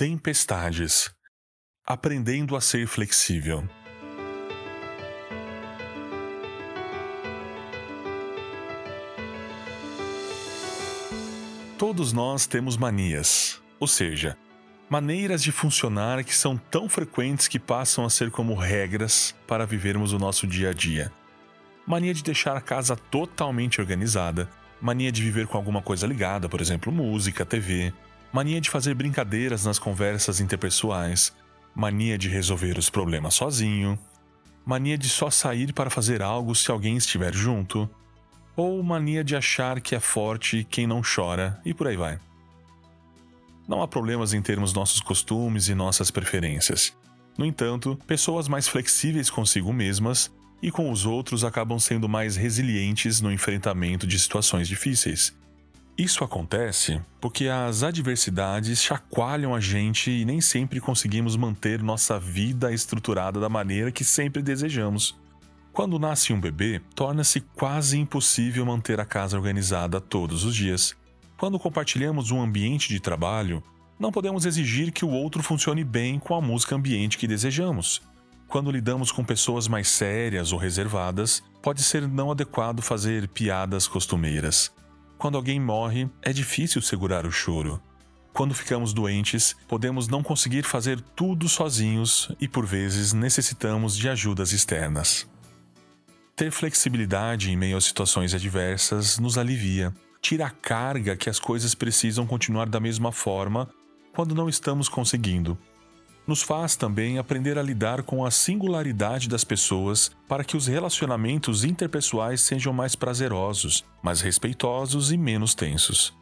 Tempestades. Aprendendo a ser flexível. Todos nós temos manias, ou seja, maneiras de funcionar que são tão frequentes que passam a ser como regras para vivermos o nosso dia a dia. Mania de deixar a casa totalmente organizada, mania de viver com alguma coisa ligada, por exemplo, música, TV, mania de fazer brincadeiras nas conversas interpessoais, mania de resolver os problemas sozinho, mania de só sair para fazer algo se alguém estiver junto, ou mania de achar que é forte quem não chora e por aí vai. Não há problemas em termos nossos costumes e nossas preferências. No entanto, pessoas mais flexíveis consigo mesmas e com os outros acabam sendo mais resilientes no enfrentamento de situações difíceis. Isso acontece porque as adversidades chacoalham a gente e nem sempre conseguimos manter nossa vida estruturada da maneira que sempre desejamos. Quando nasce um bebê, torna-se quase impossível manter a casa organizada todos os dias. Quando compartilhamos um ambiente de trabalho, não podemos exigir que o outro funcione bem com a música ambiente que desejamos. Quando lidamos com pessoas mais sérias ou reservadas, pode ser não adequado fazer piadas costumeiras. Quando alguém morre, é difícil segurar o choro. Quando ficamos doentes, podemos não conseguir fazer tudo sozinhos e por vezes necessitamos de ajudas externas. Ter flexibilidade em meio a situações adversas nos alivia, tira a carga que as coisas precisam continuar da mesma forma quando não estamos conseguindo nos faz também aprender a lidar com a singularidade das pessoas para que os relacionamentos interpessoais sejam mais prazerosos, mais respeitosos e menos tensos.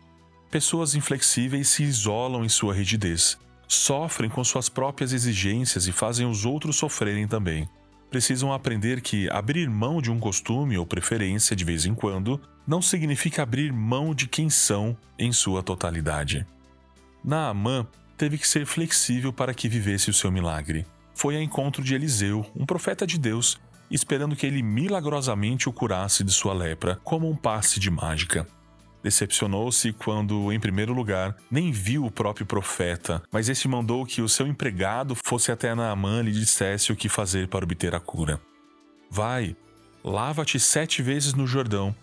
Pessoas inflexíveis se isolam em sua rigidez, sofrem com suas próprias exigências e fazem os outros sofrerem também. Precisam aprender que abrir mão de um costume ou preferência de vez em quando não significa abrir mão de quem são em sua totalidade. Naamã teve que ser flexível para que vivesse o seu milagre. Foi a encontro de Eliseu, um profeta de Deus, esperando que ele milagrosamente o curasse de sua lepra, como um passe de mágica. Decepcionou-se quando, em primeiro lugar, nem viu o próprio profeta, mas este mandou que o seu empregado fosse até Naamã e lhe dissesse o que fazer para obter a cura. Vai, lava-te sete vezes no Jordão,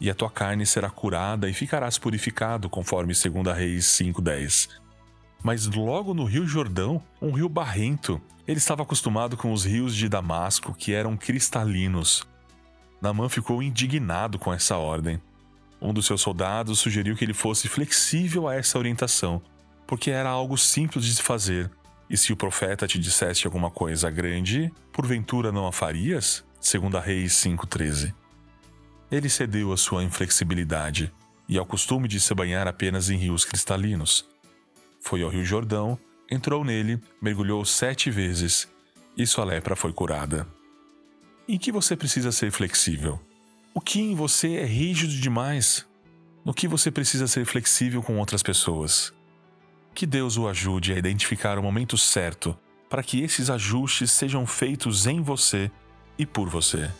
e a tua carne será curada e ficarás purificado, conforme 2 Reis 5,10 mas logo no Rio Jordão, um rio barrento. Ele estava acostumado com os rios de Damasco, que eram cristalinos. Namã ficou indignado com essa ordem. Um dos seus soldados sugeriu que ele fosse flexível a essa orientação, porque era algo simples de se fazer. E se o profeta te dissesse alguma coisa grande, porventura não a farias? Segundo a Reis 5:13. Ele cedeu à sua inflexibilidade e ao costume de se banhar apenas em rios cristalinos foi ao Rio Jordão, entrou nele, mergulhou sete vezes e sua lepra foi curada. Em que você precisa ser flexível? O que em você é rígido demais? No que você precisa ser flexível com outras pessoas? Que Deus o ajude a identificar o momento certo para que esses ajustes sejam feitos em você e por você.